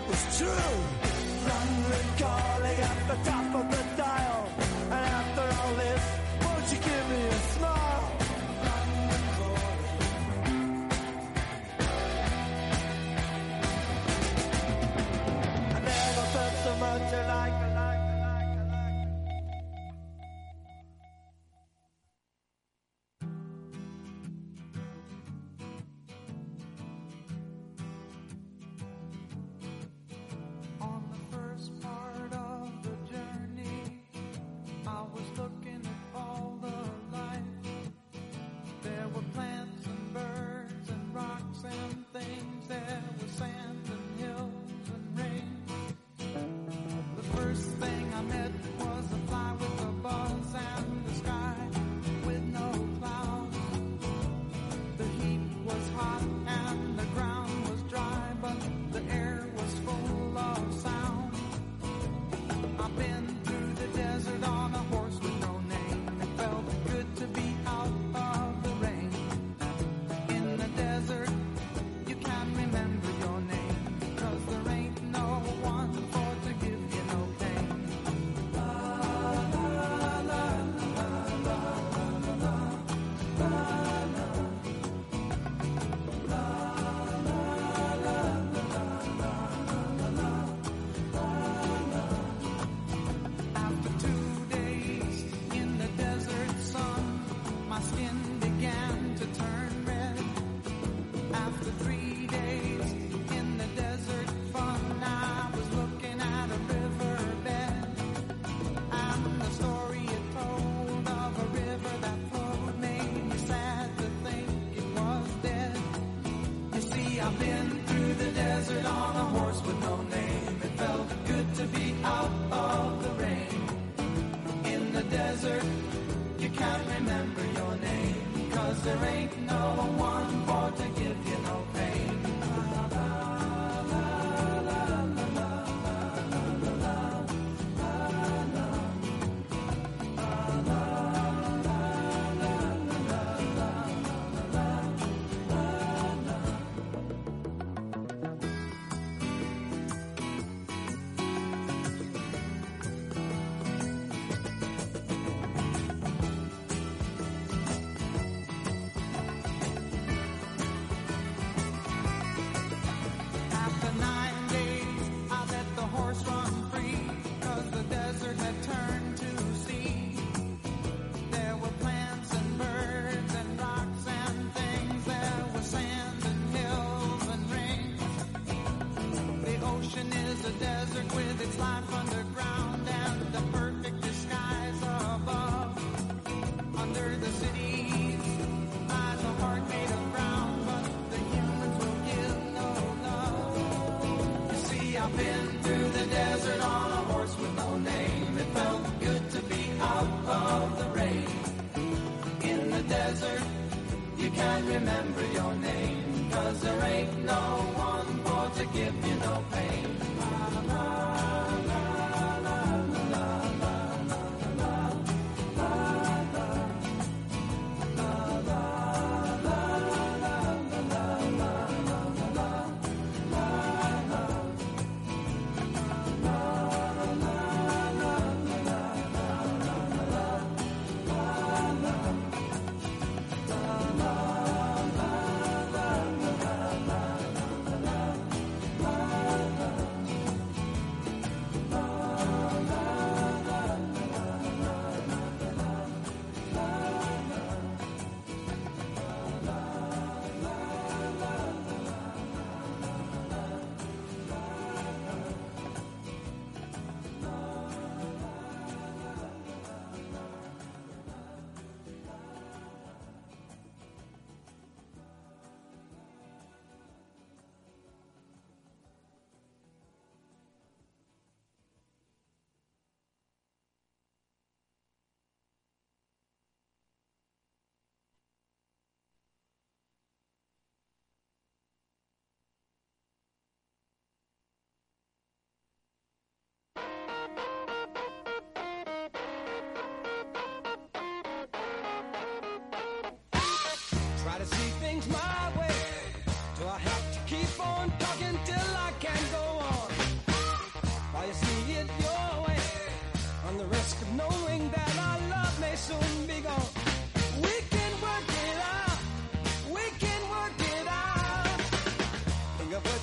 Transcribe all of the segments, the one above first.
it was true.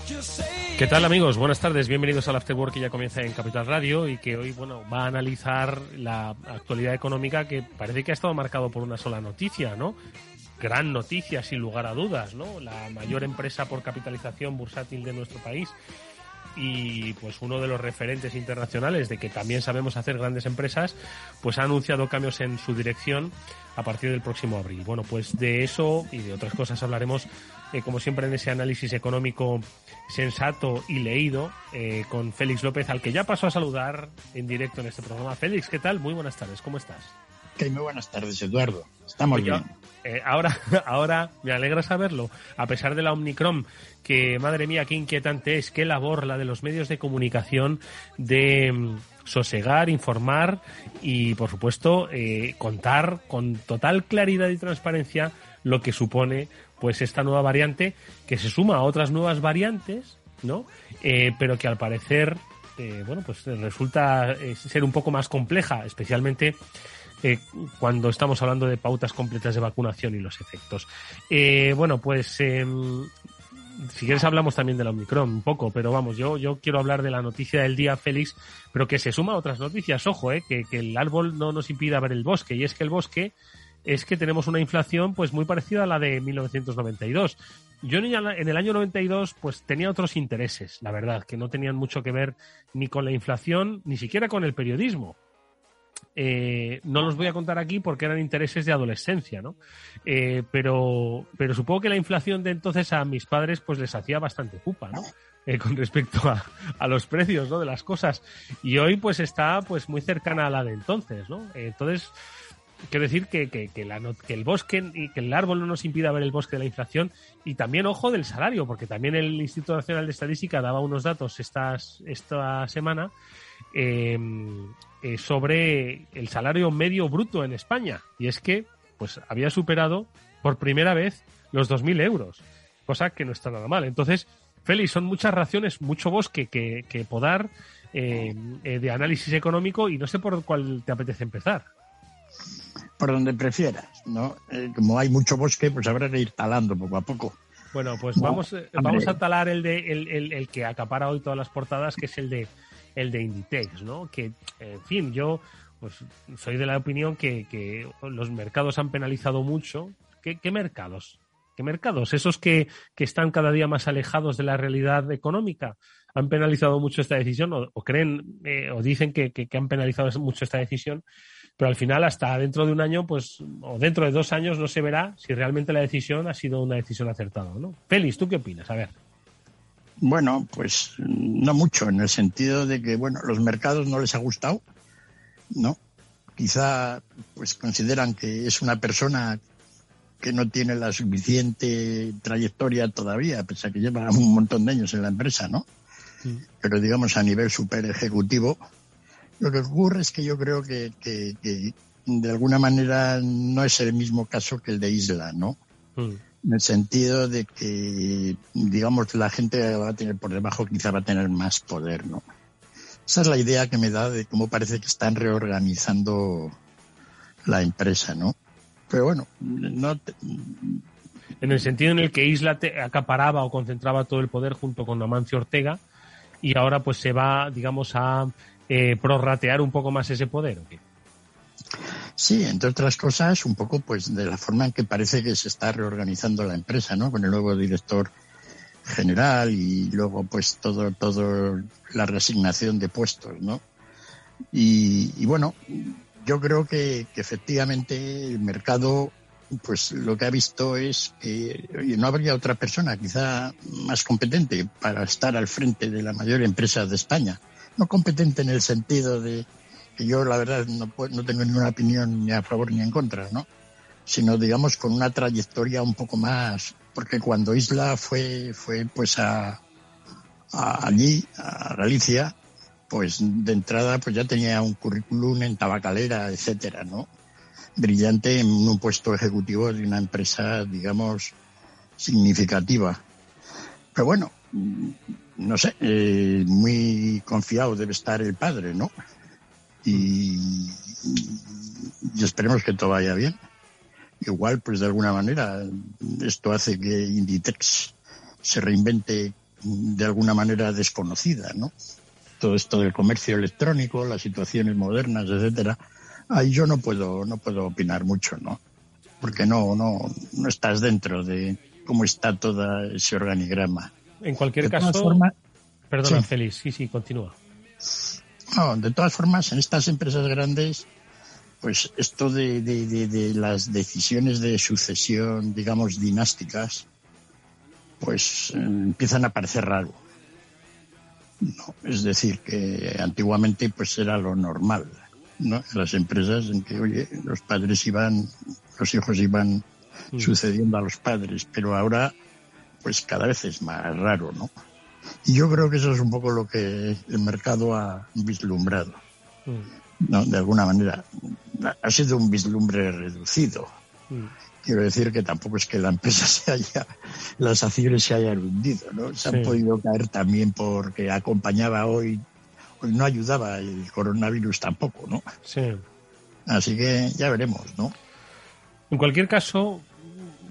change you see it ¿Qué tal amigos? Buenas tardes, bienvenidos al Afterwork que ya comienza en Capital Radio y que hoy bueno, va a analizar la actualidad económica que parece que ha estado marcado por una sola noticia, ¿no? Gran noticia sin lugar a dudas, ¿no? La mayor empresa por capitalización bursátil de nuestro país y pues uno de los referentes internacionales de que también sabemos hacer grandes empresas, pues ha anunciado cambios en su dirección a partir del próximo abril. Bueno, pues de eso y de otras cosas hablaremos eh, como siempre en ese análisis económico sensato y leído eh, con Félix López, al que ya pasó a saludar en directo en este programa. Félix, ¿qué tal? Muy buenas tardes, ¿cómo estás? muy buenas tardes, Eduardo. Estamos bien. Eh, ahora, ahora me alegra saberlo, a pesar de la Omnicron, que madre mía, qué inquietante es, qué labor la de los medios de comunicación de mm, sosegar, informar y, por supuesto, contar con total claridad y transparencia lo que supone pues esta nueva variante que se suma a otras nuevas variantes, ¿no? Eh, pero que al parecer, eh, bueno, pues resulta eh, ser un poco más compleja, especialmente cuando estamos hablando de pautas completas de vacunación y los efectos. bueno, pues em, si quieres hablamos también de la Omicron un poco, pero vamos, yo, yo quiero hablar de la noticia del día, Félix, pero que se suma a otras noticias. Ojo, eh, que, que el árbol no nos impida ver el bosque, y es que el bosque es que tenemos una inflación pues muy parecida a la de 1992. Yo en el año 92 pues tenía otros intereses, la verdad, que no tenían mucho que ver ni con la inflación, ni siquiera con el periodismo. Eh, no los voy a contar aquí porque eran intereses de adolescencia, ¿no? Eh, pero, pero supongo que la inflación de entonces a mis padres pues les hacía bastante pupa, ¿no? Eh, con respecto a, a, los precios, ¿no? De las cosas. Y hoy pues está pues muy cercana a la de entonces, ¿no? entonces, quiero decir que, que, que, el bosque y que el árbol no nos impida ver el bosque de la inflación y también ojo del salario, porque también el Instituto Nacional de Estadística daba unos datos estas, esta semana eh, eh, sobre el salario medio bruto en España y es que pues había superado por primera vez los 2.000 euros, cosa que no está nada mal. Entonces, Félix, son muchas raciones, mucho bosque que, que podar eh, eh de análisis económico y no sé por cuál te apetece empezar por donde prefieras, ¿no? Eh, como hay mucho bosque, pues habrá que ir talando poco a poco. Bueno, pues vamos, eh, vamos a talar el de el, el, que acapara hoy todas las portadas, que es el de el de Inditex, ¿no? Que, en fin, yo pues soy de la opinión que, que los mercados han penalizado mucho. ¿Qué, qué mercados? ¿Qué mercados? Esos que, que, están cada día más alejados de la realidad económica. ¿Han penalizado mucho esta decisión o, o creen eh, o dicen que, que, han penalizado mucho esta decisión? Pero al final hasta dentro de un año, pues, o dentro de dos años no se verá si realmente la decisión ha sido una decisión acertada, ¿no? Félix, ¿tú qué opinas? A ver. Bueno, pues no mucho, en el sentido de que, bueno, los mercados no les ha gustado, ¿no? Quizá, pues consideran que es una persona que no tiene la suficiente trayectoria todavía, pese a que lleva un montón de años en la empresa, ¿no? Sí. Pero digamos a nivel super ejecutivo, lo que ocurre es que yo creo que, que, que, de alguna manera no es el mismo caso que el de Isla, ¿no? Mm. En el sentido de que, digamos, la gente va a tener por debajo, quizá va a tener más poder, ¿no? Esa es la idea que me da de cómo parece que están reorganizando la empresa, ¿no? Pero bueno, no. Te... En el sentido en el que Isla te acaparaba o concentraba todo el poder junto con Amancio Ortega y ahora pues se va, digamos, a eh, prorratear un poco más ese poder. Sí, entre otras cosas, un poco pues de la forma en que parece que se está reorganizando la empresa, ¿no? Con el nuevo director general y luego pues todo, todo la resignación de puestos, ¿no? Y, y bueno, yo creo que, que, efectivamente el mercado pues lo que ha visto es que no habría otra persona quizá más competente para estar al frente de la mayor empresa de España no competente en el sentido de que yo la verdad no, no tengo ninguna opinión ni a favor ni en contra, ¿no? Sino digamos con una trayectoria un poco más, porque cuando Isla fue, fue pues a, a allí, a Galicia, pues de entrada pues ya tenía un currículum en tabacalera, etcétera, ¿no? Brillante en un puesto ejecutivo de una empresa, digamos, significativa. Pero bueno, no sé, eh, muy confiado debe estar el padre, ¿no? Y, y, esperemos que todo vaya bien. Igual, pues de alguna manera, esto hace que Inditex se reinvente de alguna manera desconocida, ¿no? Todo esto del comercio electrónico, las situaciones modernas, etcétera. Ahí yo no puedo, no puedo opinar mucho, ¿no? Porque no, no, no estás dentro de cómo está todo ese organigrama. En cualquier De caso, todas formas- perdona, Sí. Félix, sí, sí, continúa. No, de todas formas, en estas empresas grandes, pues esto de, de- de- de las decisiones de sucesión, digamos, dinásticas, pues eh, empiezan a parecer raro. No, es decir, que antiguamente pues era lo normal, ¿no? Las empresas en que, oye, los padres iban, los hijos iban Mm. sucediendo a los padres, pero ahora pues cada vez es más raro, ¿no? Y yo creo que eso es un poco lo que el mercado ha vislumbrado, Mm, ¿no? De alguna manera. Ha sido un vislumbre reducido. mm. Quiero decir que tampoco es que la empresa se haya, las acciones se hayan hundido, ¿no? Se han podido caer también porque acompañaba hoy, hoy no ayudaba el coronavirus tampoco, ¿no? Sí. Así que ya veremos, ¿no? En cualquier caso,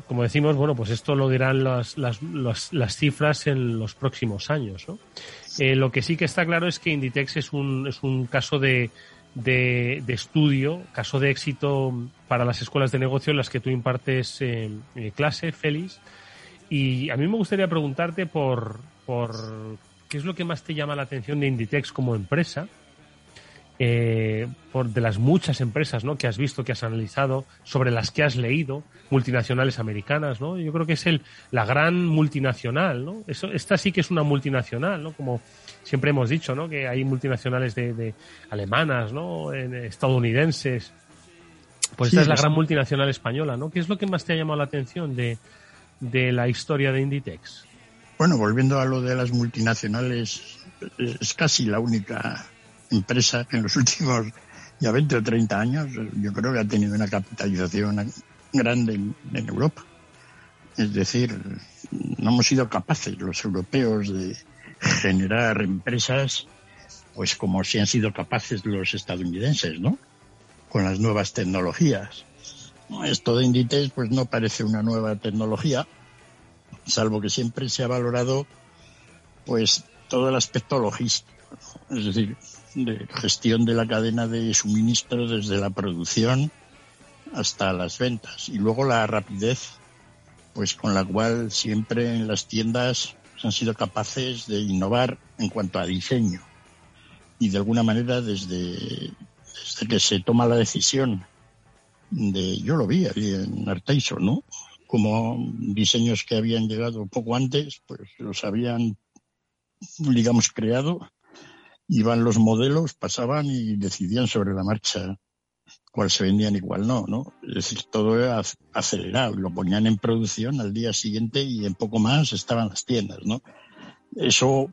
como decimos, bueno, pues esto lo dirán las, las, las, las cifras en los próximos años, ¿no? Eh, lo que sí que está claro es que Inditex es un, es un caso de, de, de estudio, caso de éxito para las escuelas de negocio en las que tú impartes eh, eh, clase, Félix. Y a mí me gustaría preguntarte por, por qué es lo que más te llama la atención de Inditex como empresa, eh, por de las muchas empresas ¿no? que has visto, que has analizado, sobre las que has leído, multinacionales americanas, ¿no? Yo creo que es el, la gran multinacional, ¿no? Eso, esta sí que es una multinacional, ¿no? Como siempre hemos dicho, ¿no? Que hay multinacionales de, de alemanas, ¿no? En- estadounidenses. Pues Sí, esta es la gran multinacional española, ¿no? ¿Qué es lo que más te ha llamado la atención de, de la historia de Inditex? Bueno, volviendo a lo de las multinacionales, es casi la única empresa en los últimos ya 20 o 30 años yo creo que ha tenido una capitalización grande en, Europa. Es decir, no hemos sido capaces los europeos de generar empresas pues como si han sido capaces los estadounidenses, ¿no? Con las nuevas tecnologías. Esto de Inditex pues no parece una nueva tecnología, salvo que siempre se ha valorado pues todo el aspecto logístico, es decir, de gestión de la cadena de suministro desde la producción hasta las ventas y luego la rapidez pues con la cual siempre en las tiendas han sido capaces de innovar en cuanto a diseño y de alguna manera desde, desde que se toma la decisión de yo lo vi ahí en Arteiso, ¿no? Como diseños que habían llegado poco antes, pues los habían, digamos, creado, iban los modelos, pasaban y decidían sobre la marcha cuál se vendían y cuál no, ¿no? Es decir, todo era ac- acelerado, lo ponían en producción al día siguiente y en poco más estaban las tiendas, ¿no? Eso,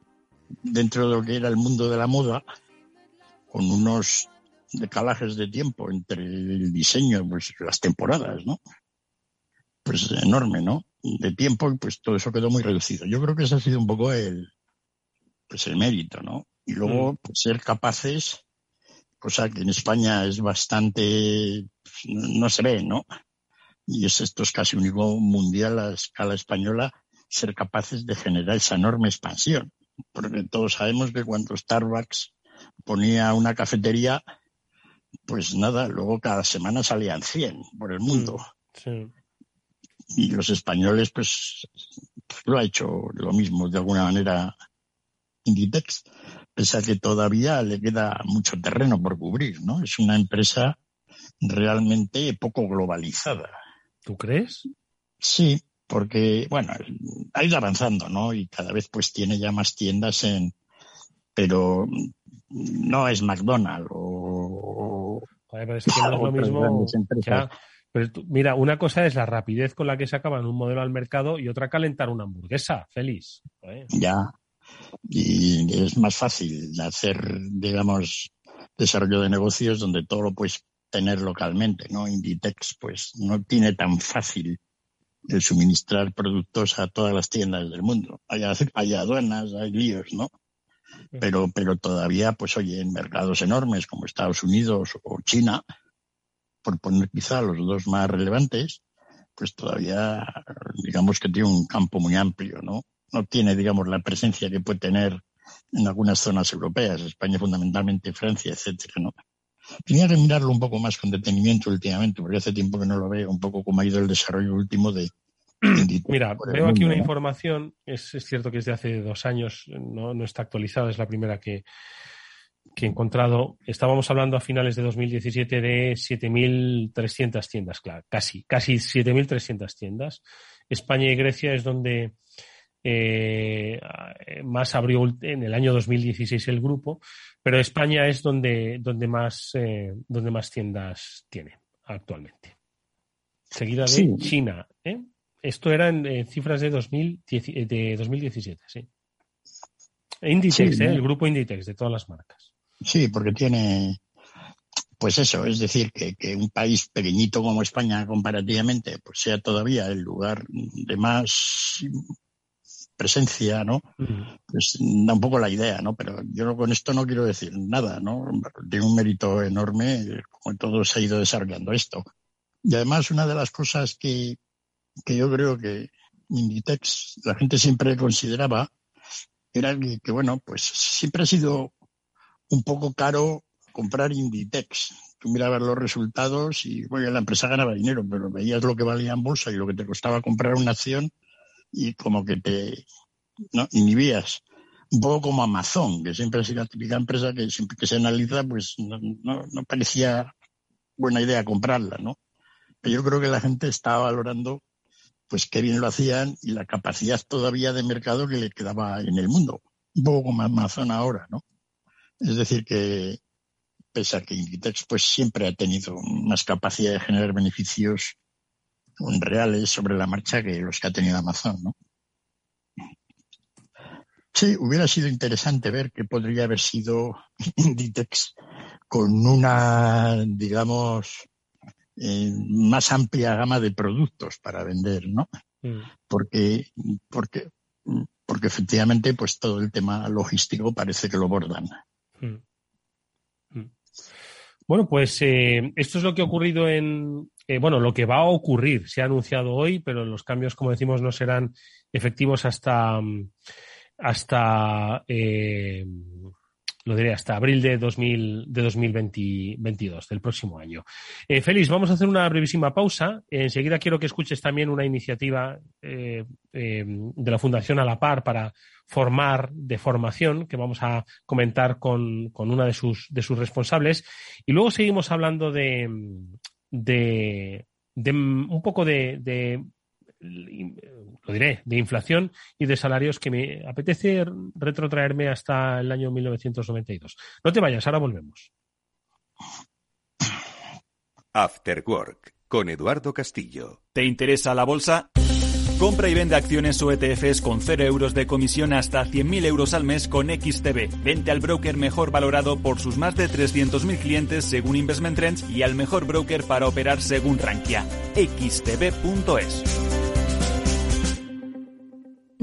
dentro de lo que era el mundo de la moda, con unos decalajes de tiempo entre el diseño, pues las temporadas, ¿no? Pues enorme, ¿no? De tiempo pues todo eso quedó muy reducido. Yo creo que ese ha sido un poco el, pues el mérito, ¿no? Y luego pues, ser capaces, cosa que en España es bastante, pues, no no se ve, ¿no? Y es, esto es casi único mundial a escala española, ser capaces de generar esa enorme expansión. Porque todos sabemos que cuando Starbucks ponía una cafetería, pues nada, luego cada semana salían 100 por el mundo. Sí. Y los españoles, pues, pues, lo ha hecho lo mismo de alguna manera Inditex, pese a que todavía le queda mucho terreno por cubrir, ¿no? Es una empresa realmente poco globalizada. ¿Tú crees? Sí, porque, bueno, ha ido avanzando, ¿no? Y cada vez pues tiene ya más tiendas en, pero no es McDonald's o, Joder, pero es que no es lo mismo. Ya, pero tú- mira, una cosa es la rapidez con la que sacaban un modelo al mercado y otra calentar una hamburguesa. Joder. ya. Y es más fácil hacer, digamos, desarrollo de negocios donde todo lo puedes tener localmente, ¿no? Inditex, pues, no tiene tan fácil el suministrar productos a todas las tiendas del mundo. Hay, hay aduanas, hay líos, ¿no? Pero, pero todavía, pues oye, en mercados enormes como Estados Unidos o China, por poner quizá los dos más relevantes, pues todavía, digamos que tiene un campo muy amplio, ¿no? No tiene, digamos, la presencia que puede tener en algunas zonas europeas, España fundamentalmente, Francia, etcétera, ¿no? Tenía que mirarlo un poco más con detenimiento últimamente, porque hace tiempo que no lo veo, un poco cómo ha ido el desarrollo último de... Mira, veo aquí una información, es, es, cierto que es de hace dos años, no, no está actualizada, es la primera que, que he encontrado. Estábamos hablando a finales de 2017 de 7.300 tiendas, claro, casi, casi 7.300 tiendas. España y Grecia es donde eh, más abrió en el año 2016 el grupo, pero España es donde, donde, más, eh, donde más tiendas tiene actualmente. Seguida de China. ¿eh? Esto era en, cifras de, 2010, de 2017, sí. Inditex, el grupo Inditex de todas las marcas. Sí, porque tiene, pues eso, es decir, que, que, un país pequeñito como España comparativamente, pues sea todavía el lugar de más presencia, ¿no? Pues da un poco la idea, ¿no? Pero yo con esto no quiero decir nada, ¿no? Tiene un mérito enorme como todo se ha ido desarrollando esto. Y además una de las cosas que, que yo creo que Inditex la gente siempre consideraba era que, que, bueno, pues siempre ha sido un poco caro comprar Inditex. Tú mirabas los resultados y bueno, la empresa ganaba dinero, pero veías lo que valía en bolsa y lo que te costaba comprar una acción y como que te ¿no? inhibías. Un poco como Amazon, que siempre ha sido la típica empresa que siempre que se analiza, pues no, parecía buena idea comprarla, ¿no? Pero yo creo que la gente estaba valorando pues qué bien lo hacían y la capacidad todavía de mercado que le quedaba en el mundo. Un poco como Amazon ahora, ¿no? Es decir, que pese a que Inditex pues siempre ha tenido más capacidad de generar beneficios reales sobre la marcha que los que ha tenido Amazon, ¿no? Sí, hubiera sido interesante ver qué podría haber sido Inditex con una, digamos, eh, más amplia gama de productos para vender, ¿no? Mm. Porque, porque, porque efectivamente, pues todo el tema logístico parece que lo bordan. Mm. Bueno, pues eh, esto es lo que ha ocurrido en, eh, bueno, lo que va a ocurrir. Se ha anunciado hoy, pero los cambios, como decimos, no serán efectivos hasta, hasta eh, lo diré, hasta abril de, 2000, de 2022, del próximo año. Eh, Félix, vamos a hacer una brevísima pausa. Enseguida quiero que escuches también una iniciativa eh, eh, de la Fundación A la Par para formar de formación, que vamos a comentar con, con una de sus, de sus responsables. Y luego seguimos hablando de, de, de un poco de, de lo diré, de inflación y de salarios que me apetece retrotraerme hasta el año 1992. No te vayas, ahora volvemos. After Work con Eduardo Castillo. ¿Te interesa la bolsa? Compra y vende acciones o ETFs con 0 euros de comisión hasta 100.000 euros al mes con XTB. Vente al broker mejor valorado por sus más de 300.000 clientes según Investment Trends y al mejor broker para operar según Rankia. xtb.es.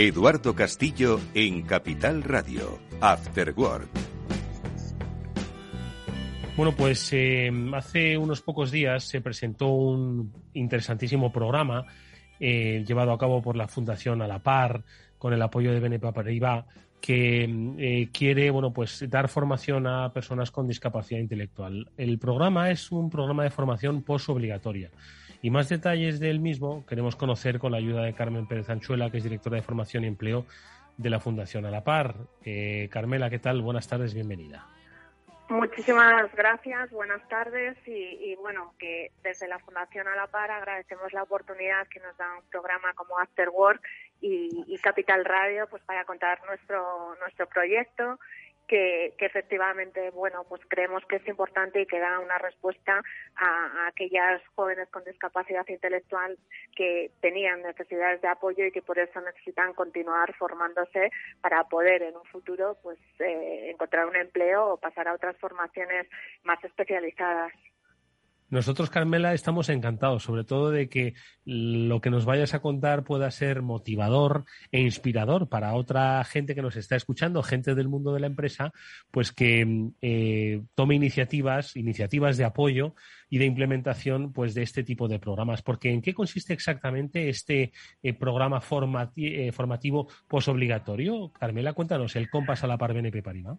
Eduardo Castillo en Capital Radio, After Work. Bueno, pues eh, hace unos pocos días se presentó un interesantísimo programa eh, llevado a cabo por la Fundación A la Par con el apoyo de Benepa Paribas que eh, quiere bueno pues dar formación a personas con discapacidad intelectual. El programa es un programa de formación posobligatoria. obligatoria y más detalles del mismo queremos conocer con la ayuda de Carmen Pérez Anchuela, que es directora de Formación y Empleo de la Fundación A la Par. Eh, Carmela, ¿qué tal? Buenas tardes, bienvenida. Muchísimas gracias, buenas tardes y, bueno, que desde la Fundación A la Par agradecemos la oportunidad que nos da un programa como After Work y, y Capital Radio pues para contar nuestro, nuestro proyecto que, efectivamente, bueno, pues creemos que es importante y que da una respuesta a, aquellas jóvenes con discapacidad intelectual que tenían necesidades de apoyo y que por eso necesitan continuar formándose para poder en un futuro pues eh, encontrar un empleo o pasar a otras formaciones más especializadas. Nosotros, Carmela, estamos encantados, sobre todo de que lo que nos vayas a contar pueda ser motivador e inspirador para otra gente que nos está escuchando, gente del mundo de la empresa, pues que eh, tome iniciativas, iniciativas de apoyo y de implementación, pues de este tipo de programas. Porque ¿en qué consiste exactamente este eh, programa eh, formativo posobligatorio? Carmela, cuéntanos, el Compás a la Par BNP Paribas.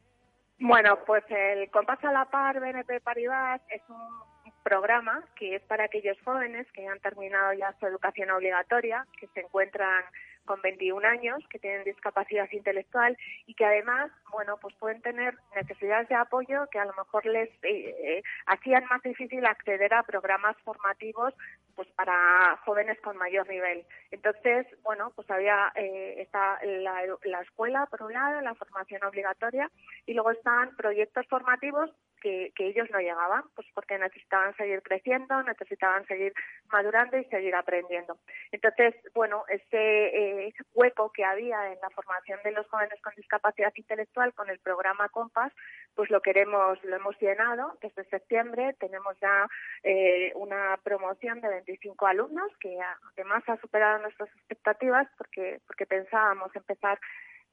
Bueno, pues el Compás a la Par BNP Paribas es un programa que es para aquellos jóvenes que han terminado ya su educación obligatoria, que se encuentran con 21 años, que tienen discapacidad intelectual y que además, bueno, pues pueden tener necesidades de apoyo que a lo mejor les eh, eh, hacían más difícil acceder a programas formativos pues para jóvenes con mayor nivel. Entonces, bueno, pues había eh, está la, la escuela por un lado, la formación obligatoria y luego están proyectos formativos que, ellos no llegaban, pues porque necesitaban seguir creciendo, necesitaban seguir madurando y seguir aprendiendo. Entonces, bueno, ese eh, hueco que había en la formación de los jóvenes con discapacidad intelectual con el programa Compass, pues lo queremos, lo hemos llenado desde septiembre. Tenemos ya eh, una promoción de 25 alumnos que además ha superado nuestras expectativas porque porque pensábamos empezar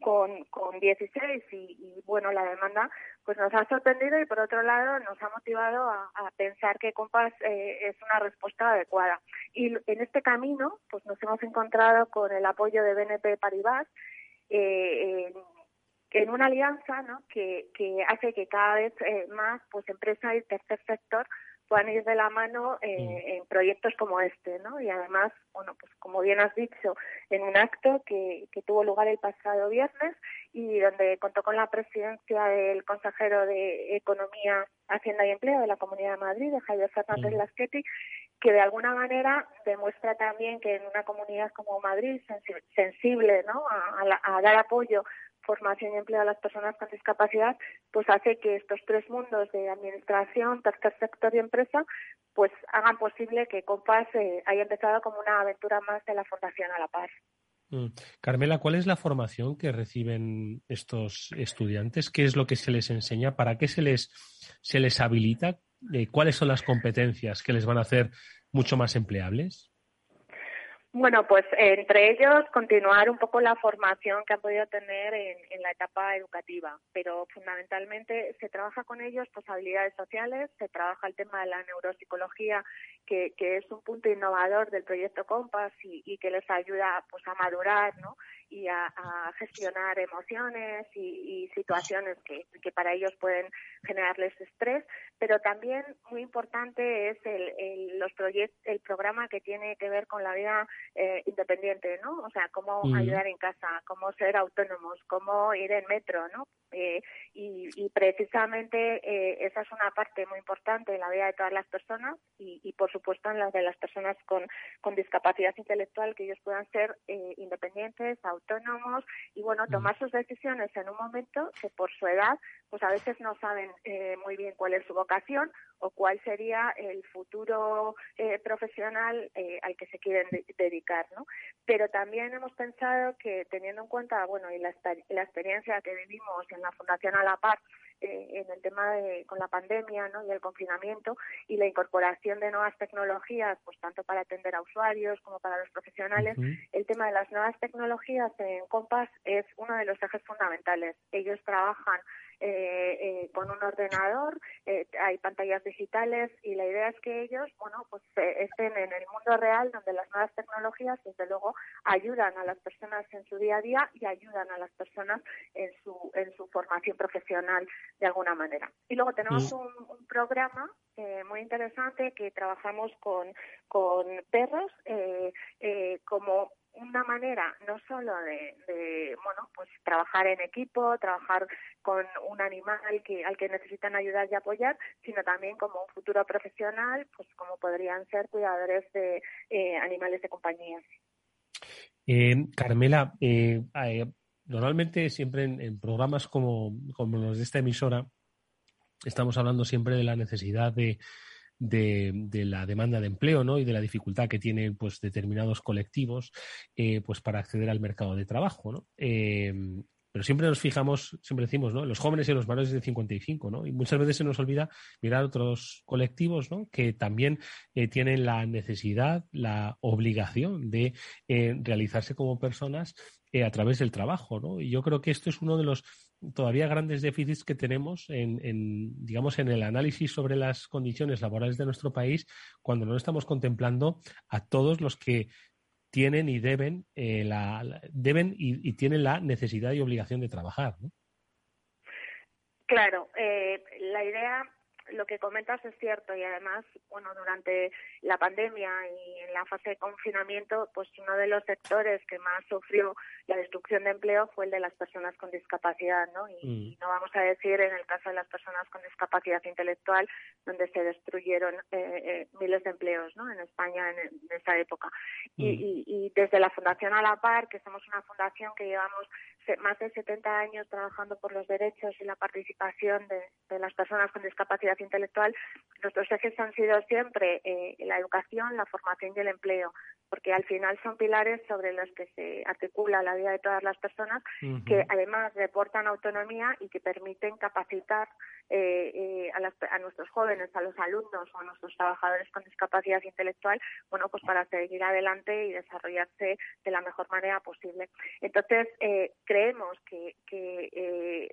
con, con 16 y, bueno, la demanda pues nos ha sorprendido y por otro lado nos ha motivado a, pensar que Compass eh, es una respuesta adecuada. Y en este camino pues nos hemos encontrado con el apoyo de BNP Paribas eh, en, una alianza ¿no? que, que hace que cada vez eh, más pues empresas y tercer sector puedan ir de la mano eh, en proyectos como este, ¿no? Y además, bueno, pues como bien has dicho, en un acto que, que tuvo lugar el pasado viernes y donde contó con la presidencia del consejero de Economía, Hacienda y Empleo de la Comunidad de Madrid, de Javier Fernández mm. Lasqueti, que de alguna manera demuestra también que en una comunidad como Madrid, sensible ¿no? a dar apoyo formación y empleo a las personas con discapacidad, pues hace que estos tres mundos de administración, tercer sector y empresa, pues hagan posible que COMPAS eh, haya empezado como una aventura más de la Fundación a la Paz. Mm. Carmela, ¿cuál es la formación que reciben estos estudiantes? ¿Qué es lo que se les enseña? ¿Para qué se les, se les habilita? Eh, ¿Cuáles son las competencias que les van a hacer mucho más empleables? Bueno, pues entre ellos continuar un poco la formación que han podido tener en, la etapa educativa, pero fundamentalmente se trabaja con ellos pues habilidades sociales, se trabaja el tema de la neuropsicología, que, es un punto innovador del proyecto Compass y, y que les ayuda pues a madurar, ¿no? y a, gestionar emociones y, situaciones que, para ellos pueden generarles estrés, pero también muy importante es el, los el programa que tiene que ver con la vida eh, independiente, ¿no? O sea, cómo ayudar en casa, cómo ser autónomos, cómo ir en metro, ¿no? Eh, y, precisamente eh, esa es una parte muy importante en la vida de todas las personas y, por supuesto en la de las personas con, con discapacidad intelectual, que ellos puedan ser independientes, autónomos y bueno, tomar sus decisiones en un momento que por su edad pues a veces no saben eh, muy bien cuál es su vocación o cuál sería el futuro eh, profesional eh, al que se quieren dedicar, ¿no? Pero también hemos pensado que teniendo en cuenta, bueno, y la, la experiencia que vivimos en la Fundación A la Par eh, en el tema de con la pandemia, ¿no? Y el confinamiento y la incorporación de nuevas tecnologías, pues tanto para atender a usuarios como para los profesionales, el tema de las nuevas tecnologías en Compass es uno de los ejes fundamentales. Ellos trabajan eh, eh, con un ordenador, eh, hay pantallas digitales y la idea es que ellos, bueno, pues estén en el mundo real donde las nuevas tecnologías, desde luego, ayudan a las personas en su día a día y ayudan a las personas en su, en su formación profesional de alguna manera. Y luego tenemos un, un programa muy interesante que trabajamos con, con perros como una manera no solo de, bueno pues trabajar en equipo trabajar con un animal que al que necesitan ayudar y apoyar sino también como un futuro profesional pues como podrían ser cuidadores de eh, animales de compañía. Eh, Carmela eh, normalmente siempre en, programas como, como, los de esta emisora estamos hablando siempre de la necesidad de, de, la demanda de empleo ¿no? y de la dificultad que tienen pues, determinados colectivos eh, pues, para acceder al mercado de trabajo. ¿no? Eh, pero siempre nos fijamos, siempre decimos, ¿no? Los jóvenes y los mayores de 55, ¿no? Y muchas veces se nos olvida mirar otros colectivos, ¿no? Que también eh, tienen la necesidad, la obligación de realizarse como personas a través del trabajo, ¿no? Y yo creo que esto es uno de los todavía grandes déficits que tenemos en, digamos, en el análisis sobre las condiciones laborales de nuestro país cuando no estamos contemplando a todos los que tienen y deben, eh, la, deben y, tienen la necesidad y obligación de trabajar. Claro, eh, la idea lo que comentas es cierto y además, bueno, durante la pandemia y en la fase de confinamiento, pues uno de los sectores que más sufrió la destrucción de empleo fue el de las personas con discapacidad, ¿no? Y, mm. no vamos a decir en el caso de las personas con discapacidad intelectual, donde se destruyeron eh, eh, miles de empleos, ¿no? En España en, esa época. Y, mm. y desde la Fundación A la Par, que somos una fundación que llevamos más de 70 años trabajando por los derechos y la participación de, las personas con discapacidad intelectual, nuestros ejes han sido siempre eh, la educación, la formación y el empleo, porque al final son pilares sobre los que se articula la vida de todas las personas, que además reportan autonomía y que permiten capacitar eh, eh, a, nuestros jóvenes, a los alumnos o a nuestros trabajadores con discapacidad intelectual, bueno, pues para seguir adelante y desarrollarse de la mejor manera posible. Entonces, eh, creemos que,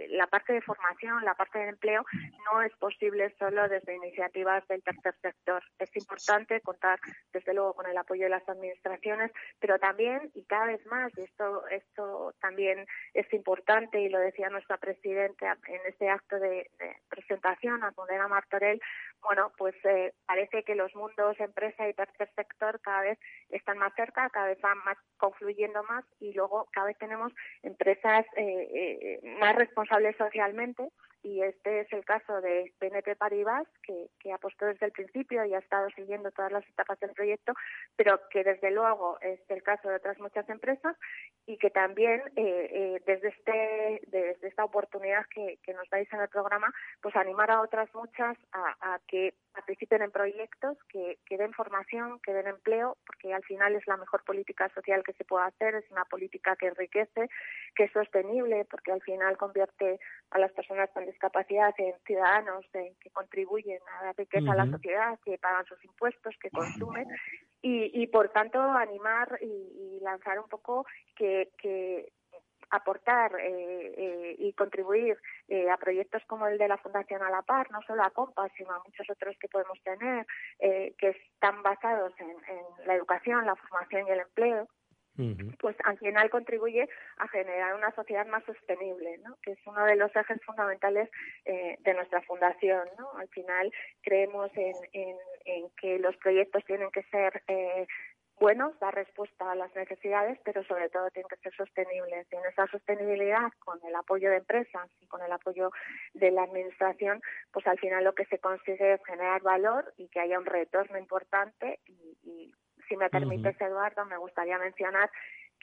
la parte de formación, la parte de empleo, no es posible solo desde iniciativas del tercer sector. Es importante contar, desde luego, con el apoyo de las administraciones, pero también, y cada vez más, y esto, esto también es importante, y lo decía nuestra presidenta en este acto de presentación, a Modena Martorell, bueno, pues eh, parece que los mundos empresa y tercer sector cada vez están más cerca, cada vez van más confluyendo más y luego cada vez tenemos empresas eh, eh, más responsables socialmente y este es el caso de BNP Paribas, que, apostó desde el principio y ha estado siguiendo todas las etapas del proyecto, pero que desde luego es el caso de otras muchas empresas y que también eh, eh, desde este desde esta oportunidad que, nos dais en el programa, pues animar a otras muchas a que participen en proyectos, que, que den formación, que den empleo, porque al final es la mejor política social que se puede hacer, es una política que enriquece, que es sostenible, porque al final convierte a las personas con discapacidad en ciudadanos que contribuyen a la riqueza a la sociedad, que pagan sus impuestos, que consumen. Y, y por tanto animar y, lanzar un poco que, que aportar eh, eh, y contribuir eh, a proyectos como el de la Fundación A la Par, no solo a COMPAS, sino a muchos otros que podemos tener, que están basados en, la educación, la formación y el empleo, pues al final contribuye a generar una sociedad más sostenible, ¿no? que es uno de los ejes fundamentales eh, de nuestra fundación. ¿no? Al final creemos en, en, que los proyectos tienen que ser eh, buenos, dar respuesta a las necesidades, pero sobre todo tienen que ser sostenibles. Y en esa sostenibilidad, con el apoyo de empresas y con el apoyo de la administración, pues al final lo que se consigue es generar valor y que haya un retorno importante y, y si me permites, Eduardo, me gustaría mencionar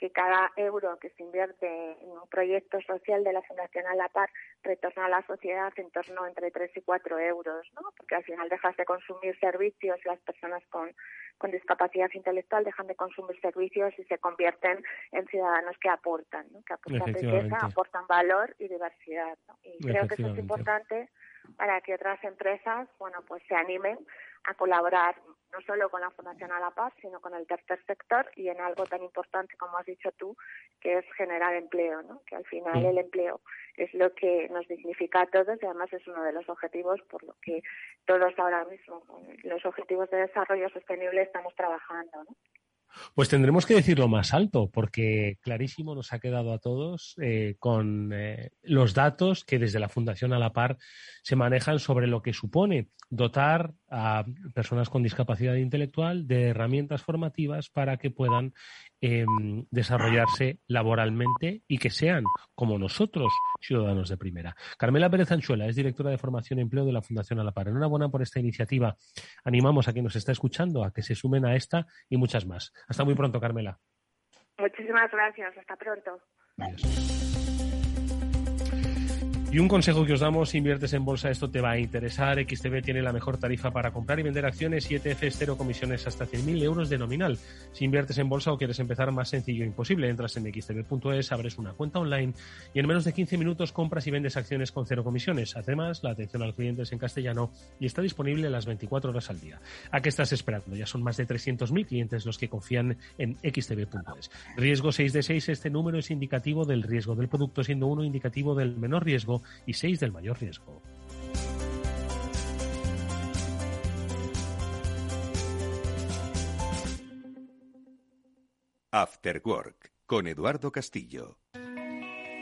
que cada euro que se invierte en un proyecto social de la Fundación A la Par retorna a la sociedad en torno entre 3 y 4 euros, ¿no? Porque al final dejas de consumir servicios, las personas con, con discapacidad intelectual dejan de consumir servicios y se convierten en ciudadanos que aportan, ¿no? que aportan riqueza, aportan valor y diversidad. ¿no? Y creo que eso es importante para que otras empresas, bueno, pues se animen a colaborar no solo con la Fundación A la Paz, sino con el tercer sector y en algo tan importante como has dicho tú, que es generar empleo, ¿no? que al final el empleo es lo que nos dignifica a todos y además es uno de los objetivos por lo que todos ahora mismo con los objetivos de desarrollo sostenible estamos trabajando. ¿no? Pues tendremos que decirlo más alto, porque clarísimo nos ha quedado a todos eh, con eh, los datos que desde la Fundación a la par se manejan sobre lo que supone dotar a personas con discapacidad intelectual de herramientas formativas para que puedan em, desarrollarse laboralmente y que sean, como nosotros, ciudadanos de primera. Carmela Pérez Anchuela es directora de formación y empleo de la Fundación A la Par. Enhorabuena por esta iniciativa. Animamos a quien nos está escuchando a que se sumen a esta y muchas más. Hasta muy pronto, Carmela. Muchísimas gracias. Hasta pronto. Y un consejo que os damos, si inviertes en bolsa, esto te va a interesar. XTB tiene la mejor tarifa para comprar y vender acciones y ETFs cero comisiones hasta 100.000 euros de nominal. Si inviertes en bolsa o quieres empezar más sencillo imposible, entras en xtb.es, abres una cuenta online y en menos de 15 minutos compras y vendes acciones con cero comisiones. Además, la atención al cliente es en castellano y está disponible las 24 horas al día. ¿A qué estás esperando? Ya son más de 300.000 clientes los que confían en xtb.es. Riesgo 6 de 6, este número es indicativo del riesgo del producto, siendo uno indicativo del menor riesgo y 6 del mayor riesgo. After Work con Eduardo Castillo.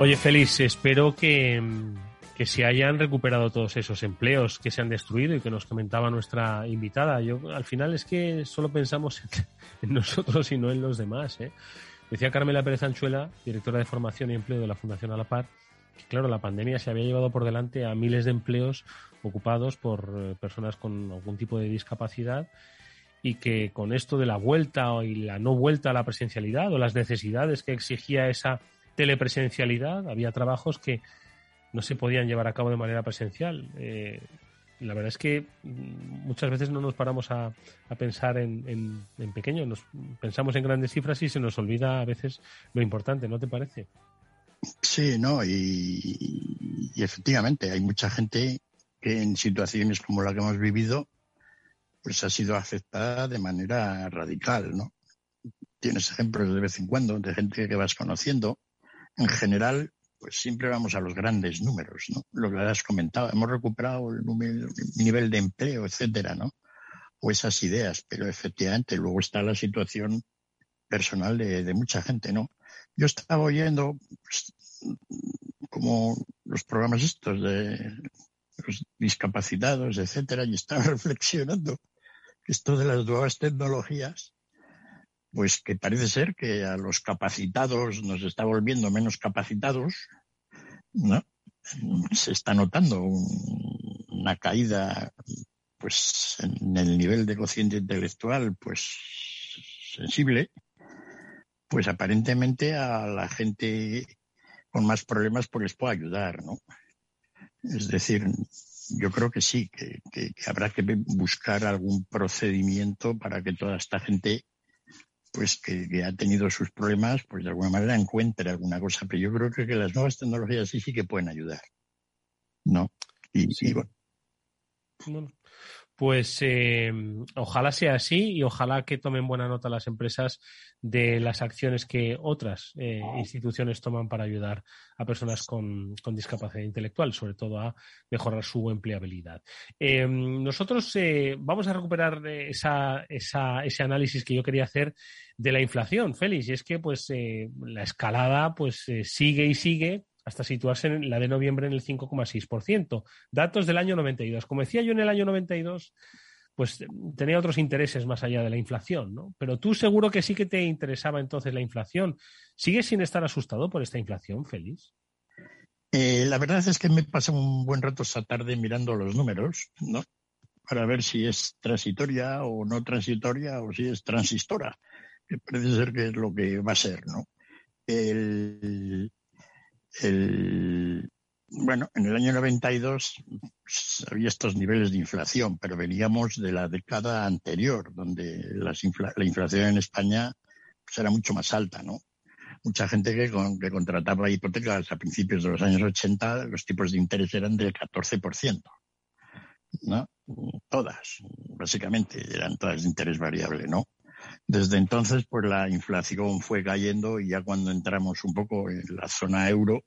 Oye, Félix, espero que, que se hayan recuperado todos esos empleos que se han destruido y que nos comentaba nuestra invitada. Yo al final es que solo pensamos en, nosotros y no en los demás. ¿eh? Decía Carmela Pérez Anchuela, directora de formación y empleo de la Fundación Alapar, que claro, la pandemia se había llevado por delante a miles de empleos ocupados por eh, personas con algún tipo de discapacidad y que con esto de la vuelta y la no vuelta a la presencialidad o las necesidades que exigía esa telepresencialidad, había trabajos que no se podían llevar a cabo de manera presencial. Eh, la verdad es que mm, muchas veces no nos paramos a, pensar en, en, en, pequeño, nos pensamos en grandes cifras y se nos olvida a veces lo importante, ¿no te parece? Sí, no, y, y efectivamente hay mucha gente que en situaciones como la que hemos vivido, pues ha sido afectada de manera radical, ¿no? Tienes ejemplos de vez en cuando de gente que vas conociendo en general, pues siempre vamos a los grandes números, ¿no? Lo que has comentado, hemos recuperado el, nivel de empleo, etcétera, ¿no? O esas ideas, pero efectivamente luego está la situación personal de, mucha gente, ¿no? Yo estaba oyendo pues, como los programas estos de los discapacitados, etcétera, y estaba reflexionando esto de las nuevas tecnologías pues que parece ser que a los capacitados nos está volviendo menos capacitados, ¿no? Se está notando un, una caída, pues, en el nivel de cociente intelectual, pues, sensible, pues aparentemente a la gente con más problemas pues les puede ayudar, ¿no? Es decir, yo creo que sí, que, que, que habrá que buscar algún procedimiento para que toda esta gente pues que, que, ha tenido sus problemas, pues de alguna manera encuentre alguna cosa. Pero yo creo que, que las nuevas tecnologías sí sí que pueden ayudar. ¿No? Y, sí. y bueno. bueno. Pues eh, ojalá sea así y ojalá que tomen buena nota las empresas de las acciones que otras eh, instituciones toman para ayudar a personas con, con, discapacidad intelectual, sobre todo a mejorar su empleabilidad. Eh, nosotros eh, vamos a recuperar esa, esa, ese análisis que yo quería hacer de la inflación, Félix, y es que pues la escalada pues sigue y sigue hasta situarse en la de noviembre en el 5,6%. Datos del año 92. Como decía yo en el año 92, pues tenía otros intereses más allá de la inflación, ¿no? Pero tú seguro que sí que te interesaba entonces la inflación. ¿Sigues sin estar asustado por esta inflación, Félix? Eh, la verdad es que me pasé un buen rato esta tarde mirando los números, ¿no? Para ver si es transitoria o no transitoria o si es transistora, que parece ser que es lo que va a ser, ¿no? El, bueno, en el año 92 pues, había estos niveles de inflación, pero veníamos de la década anterior, donde la inflación en España pues, era mucho más alta, ¿no? Mucha gente que, que contrataba hipotecas a principios de los años 80, los tipos de interés eran del 14%, ¿no? Todas, básicamente, eran todas de interés variable, ¿no? Desde entonces, pues la inflación fue cayendo y ya cuando entramos un poco en la zona euro,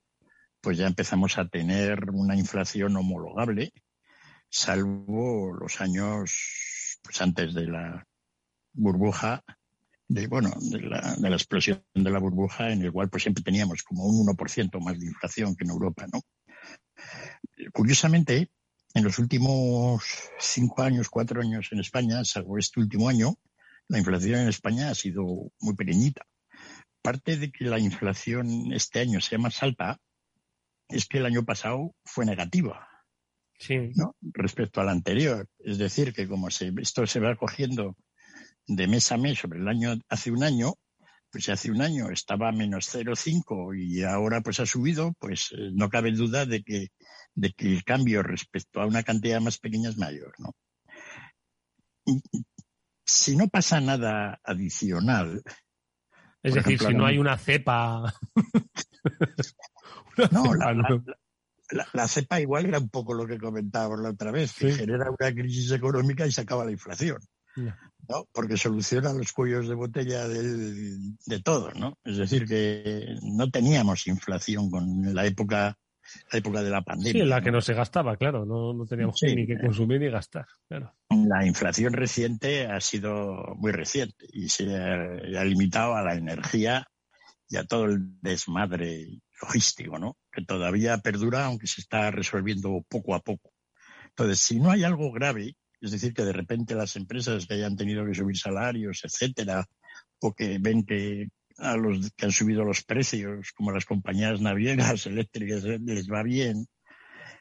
pues ya empezamos a tener una inflación homologable, salvo los años pues antes de la burbuja, de, bueno, de la, de la explosión de la burbuja, en el cual pues siempre teníamos como un 1% más de inflación que en Europa, ¿no? Curiosamente, en los últimos cinco años, cuatro años en España, salvo este último año, la inflación en España ha sido muy pequeñita. Parte de que la inflación este año sea más alta es que el año pasado fue negativa. ¿no? Respecto al anterior. Es decir, que como se, esto se va cogiendo de mes a mes sobre el año hace un año, pues hace un año estaba a menos 0,5 y ahora pues ha subido, pues eh, no cabe duda de que, de que el cambio respecto a una cantidad más pequeña es mayor, ¿no? si no pasa nada adicional. Es decir, si no hay una cepa No, la, cepa igual era un poco lo que comentábamos la otra vez, que genera una crisis económica y se acaba la inflación. ¿no? Porque soluciona los cuellos de botella de todo, ¿no? Es decir, que no teníamos inflación con la época la época de la pandemia. Sí, en la que no se gastaba, claro, no, teníamos ni que consumir ni gastar, claro. La inflación reciente ha sido muy reciente y se ha limitado a la energía y a todo el desmadre logístico, ¿no? Que todavía perdura, aunque se está resolviendo poco a poco. Entonces, si no hay algo grave, es decir, que de repente las empresas que hayan tenido que subir salarios, etcétera, o que ven que a los que han subido los precios, como las compañías naviegas, eléctricas, les va bien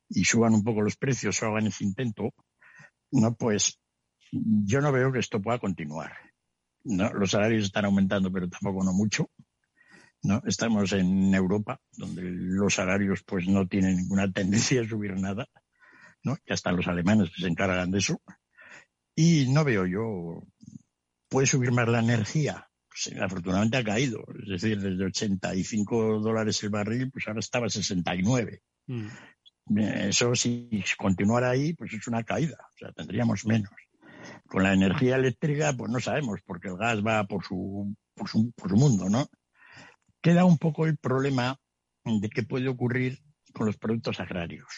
y suban un poco los precios o hagan ese intento, no, pues yo no veo que esto pueda continuar. Los salarios están aumentando, pero tampoco no mucho. ¿No? Estamos en Europa, donde los salarios pues no tienen ninguna tendencia a subir nada, ¿no? Ya están los alemanes que se encargan de eso. Y no veo yo, ¿puede subir más la energía? Pues afortunadamente ha caído, es decir, desde 85 dólares el barril, pues ahora estaba a 69. Mm. Eso si continuara ahí, pues es una caída, o sea, tendríamos menos. Con la energía eléctrica, pues no sabemos, porque el gas va por su, por su, por su mundo, ¿no? Queda un poco el problema de qué puede ocurrir con los productos agrarios.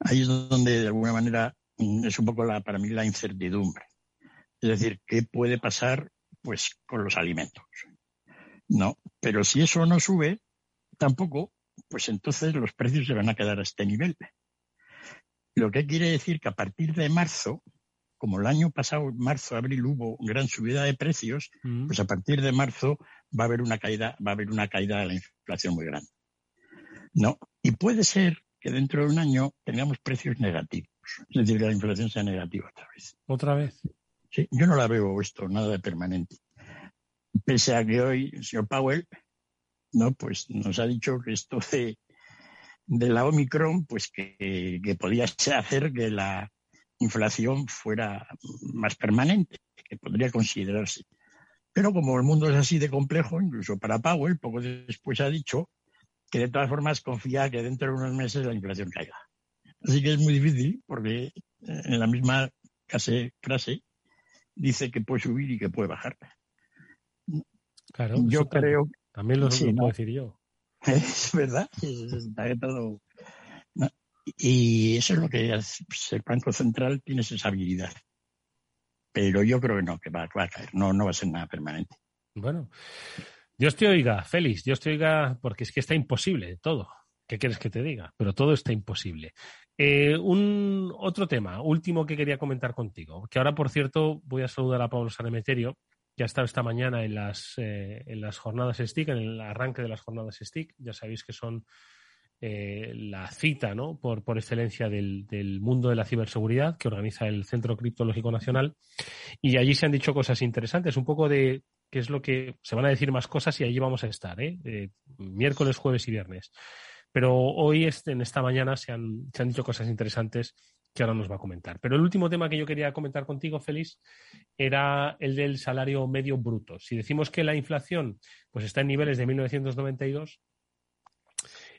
Ahí es donde, de alguna manera, mm, es un poco la, para mí la incertidumbre. Es decir, ¿qué puede pasar pues, con los alimentos? No, pero si eso no sube, tampoco, pues entonces los precios se van a quedar a este nivel. Lo que quiere decir que a partir de marzo, como el año pasado, marzo, abril, hubo gran subida de precios, mm. pues a partir de marzo va a haber una caída, va a haber una caída de la inflación muy grande. ¿No? Y puede ser que dentro de un año tengamos precios negativos. Es decir, que la inflación sea negativa otra vez. ¿Otra vez? Sí, yo no la veo esto nada de permanente. Pese a que hoy el señor Powell, no, pues nos ha dicho que esto de, de la Omicron, pues que, que podía hacer que la inflación fuera más permanente, que podría considerarse. Pero como el mundo es así de complejo, incluso para Powell, poco después ha dicho que de todas formas confía que dentro de unos meses la inflación caiga. Así que es muy difícil porque eh, en la misma frase dice que puede subir y que puede bajar. Claro, yo creo. También lo puedo decir yo. Es verdad, está todo. Y eso es lo que el Banco Central tiene esa habilidad pero yo creo que no, que va, a caer, no, no va a ser nada permanente. Bueno, Dios te oiga, Félix, Dios te oiga, porque es que está imposible todo. ¿Qué quieres que te diga? Pero todo está imposible. Eh, un otro tema, último que quería comentar contigo, que ahora, por cierto, voy a saludar a Pablo Sanemeterio, que ha estado esta mañana en las, eh, en las jornadas STIC, en el arranque de las jornadas STIC. Ya sabéis que son eh, la cita ¿no? por, por excelencia del, del, mundo de la ciberseguridad que organiza el Centro Criptológico Nacional. Y allí se han dicho cosas interesantes, un poco de qué es lo que se van a decir más cosas y allí vamos a estar, ¿eh? miércoles, jueves y viernes. Pero hoy, en esta mañana, se han, se han dicho cosas interesantes que ahora nos va a comentar. Pero el último tema que yo quería comentar contigo, Félix, era el del salario medio bruto. Si decimos que la inflación pues está en niveles de 1992,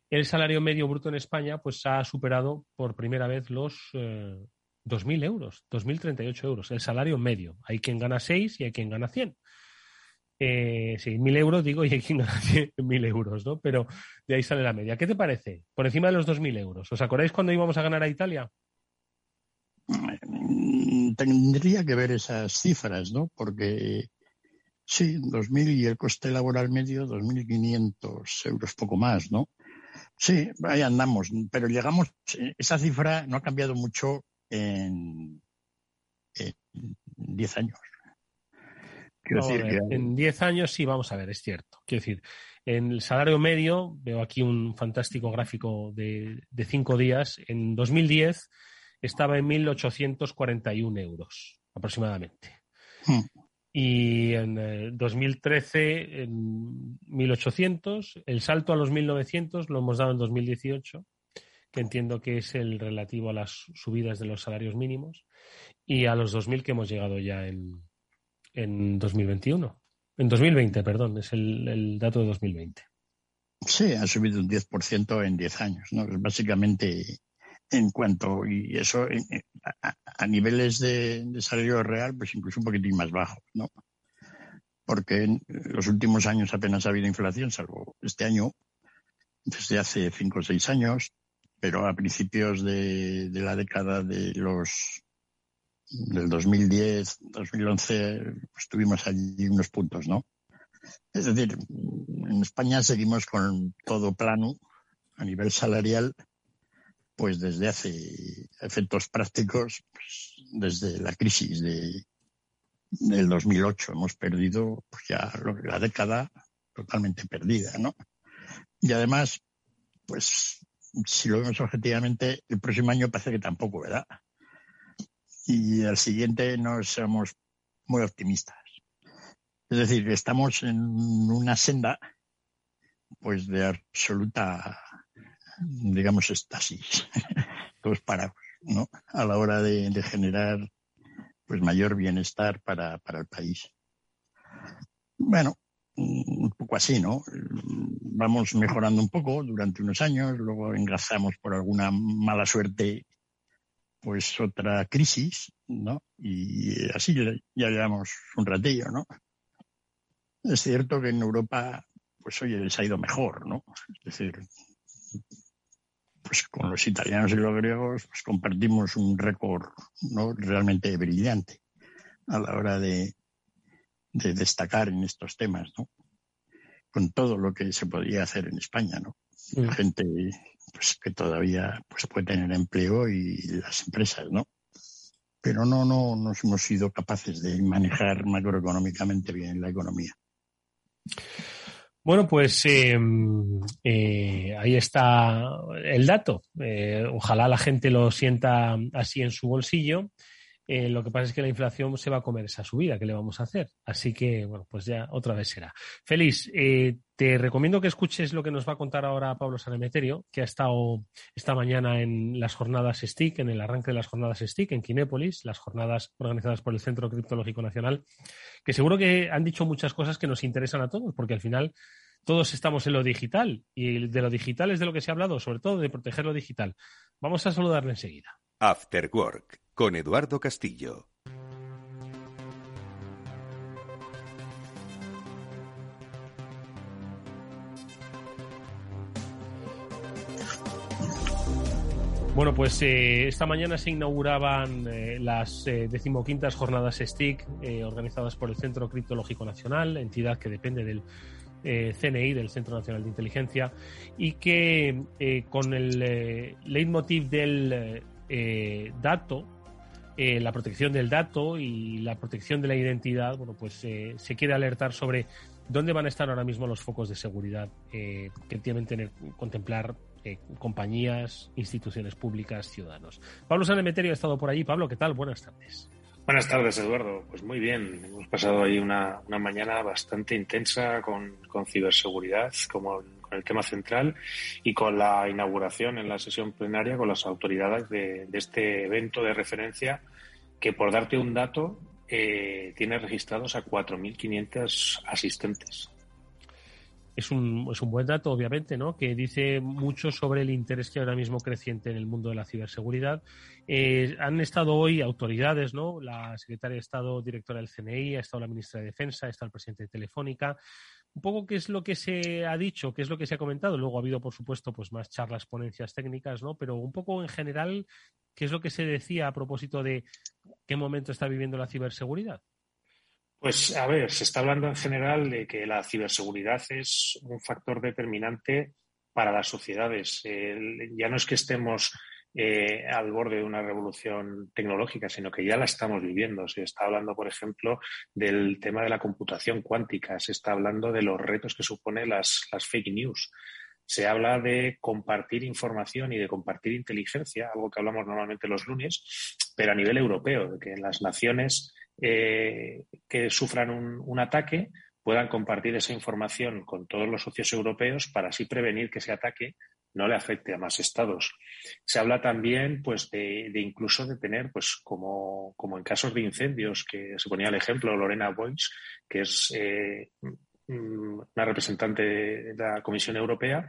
el salario medio bruto en España pues ha superado por primera vez los eh, 2.000 euros, 2.038 euros, el salario medio. Hay quien gana 6 y hay quien gana 100. Eh, sí, 1.000 euros digo y hay quien gana 1.000 euros, ¿no? Pero de ahí sale la media. ¿Qué te parece? Por encima de los 2.000 euros. ¿Os acordáis cuando íbamos a ganar a Italia? Mm, tendría que ver esas cifras, ¿no? Porque sí, 2.000 y el coste laboral medio 2.500 euros, poco más, ¿no? Sí, ahí andamos, pero llegamos, esa cifra no ha cambiado mucho en, 10 años. Quiero decir que... En 10 años sí, vamos a ver, es cierto. Quiero decir, en el salario medio, veo aquí un fantástico gráfico de, de cinco días, en 2010 estaba en 1.841 euros aproximadamente. Hmm. Y en 2013 eh, en 1.800. El salto a los 1.900 lo hemos dado en 2018, que entiendo que es el relativo a las subidas de los salarios mínimos, y a los 2.000 que hemos llegado ya en, en 2021. En 2020, perdón, es el, el dato de 2020. Sí, ha subido un 10% en 10 años, ¿no? Es básicamente en cuanto, y eso a, niveles de, salario real, pues incluso un poquitín más bajo, ¿no? Porque en los últimos años apenas ha habido inflación, salvo este año, desde hace cinco o seis años, pero a principios de, la década de los del 2010, 2011, pues tuvimos allí unos puntos, ¿no? Es decir, en España seguimos con todo plano a nivel salarial pues desde hace efectos prácticos, pues desde la crisis de, del 2008 hemos perdido pues ya la década totalmente perdida, ¿no? Y además, pues si lo vemos objetivamente, el próximo año parece que tampoco, ¿verdad? Y al siguiente no somos muy optimistas. Es decir, estamos en una senda pues de absoluta digamos, estasis, todos parados, ¿no? A la hora de, generar, pues, mayor bienestar para, para el país. Bueno, un poco así, ¿no? Vamos mejorando un poco durante unos años, luego engrasamos por alguna mala suerte, pues otra crisis, ¿no? Y así ya llevamos un ratillo, ¿no? Es cierto que en Europa, pues oye, les ha ido mejor, ¿no? Es decir, pues con los italianos y los griegos pues compartimos un récord ¿no? realmente brillante a la hora de, destacar en estos temas, ¿no? Con todo lo que se podía hacer en España, ¿no? La gente pues, que todavía pues, puede tener empleo y las empresas, ¿no? Pero no, no nos hemos sido capaces de manejar macroeconómicamente bien la economía. Bueno, pues eh, eh, ahí está el dato. Eh, ojalá la gente lo sienta así en su bolsillo. Lo que pasa es que la inflación se va a comer esa subida que le vamos a hacer. Así que, bueno, pues ya otra vez será. Feliz, te recomiendo que escuches lo que nos va a contar ahora Pablo Sanemeterio, que ha estado esta mañana en las jornadas STIC, en el arranque de las jornadas STIC en Kinépolis, las jornadas organizadas por el Centro Criptológico Nacional, que seguro que han dicho muchas cosas que nos interesan a todos, porque al final todos estamos en lo digital y de lo digital es de lo que se ha hablado, sobre todo de proteger lo digital. Vamos a saludarle enseguida. After Work con Eduardo Castillo. Bueno, pues eh, esta mañana se inauguraban eh, las eh, decimoquintas jornadas STIC organizadas por el Centro Criptológico Nacional, entidad que depende del CNI, del Centro Nacional de Inteligencia, y que con el leitmotiv del dato, la protección del dato y la protección de la identidad, bueno, pues se quiere alertar sobre dónde van a estar ahora mismo los focos de seguridad que tienen que contemplar compañías, instituciones públicas, ciudadanos. Pablo Sanemeterio ha estado por allí. Pablo, ¿qué tal? Buenas tardes. Buenas tardes, Eduardo. Pues muy bien. Hemos pasado ahí una, mañana bastante intensa con, ciberseguridad como con el tema central y con la inauguración en la sesión plenaria con las autoridades de, este evento de referencia que, por darte un dato, eh, tiene registrados a 4.500 asistentes es un, es un buen dato, obviamente, ¿no? Que dice mucho sobre el interés que ahora mismo creciente en el mundo de la ciberseguridad. Eh, han estado hoy autoridades, ¿no? La secretaria de Estado, directora del CNI, ha estado la ministra de Defensa, está el presidente de Telefónica. Un poco qué es lo que se ha dicho, qué es lo que se ha comentado. Luego ha habido, por supuesto, pues más charlas, ponencias técnicas, ¿no? Pero un poco en general, ¿qué es lo que se decía a propósito de qué momento está viviendo la ciberseguridad? Pues a ver, se está hablando en general de que la ciberseguridad es un factor determinante para las sociedades. ya no es que estemos eh, al borde de una revolución tecnológica, sino que ya la estamos viviendo. Se está hablando, por ejemplo, del tema de la computación cuántica, se está hablando de los retos que supone las, las fake news. Se habla de compartir información y de compartir inteligencia, algo que hablamos normalmente los lunes, pero a nivel europeo, de que las naciones eh, que sufran un, ataque puedan compartir esa información con todos los socios europeos para así prevenir que ese ataque no le afecte a más estados. Se habla también, pues, de, incluso de tener, pues, como, como, en casos de incendios, que se ponía el ejemplo Lorena Boyce, que es eh, una representante de la Comisión Europea,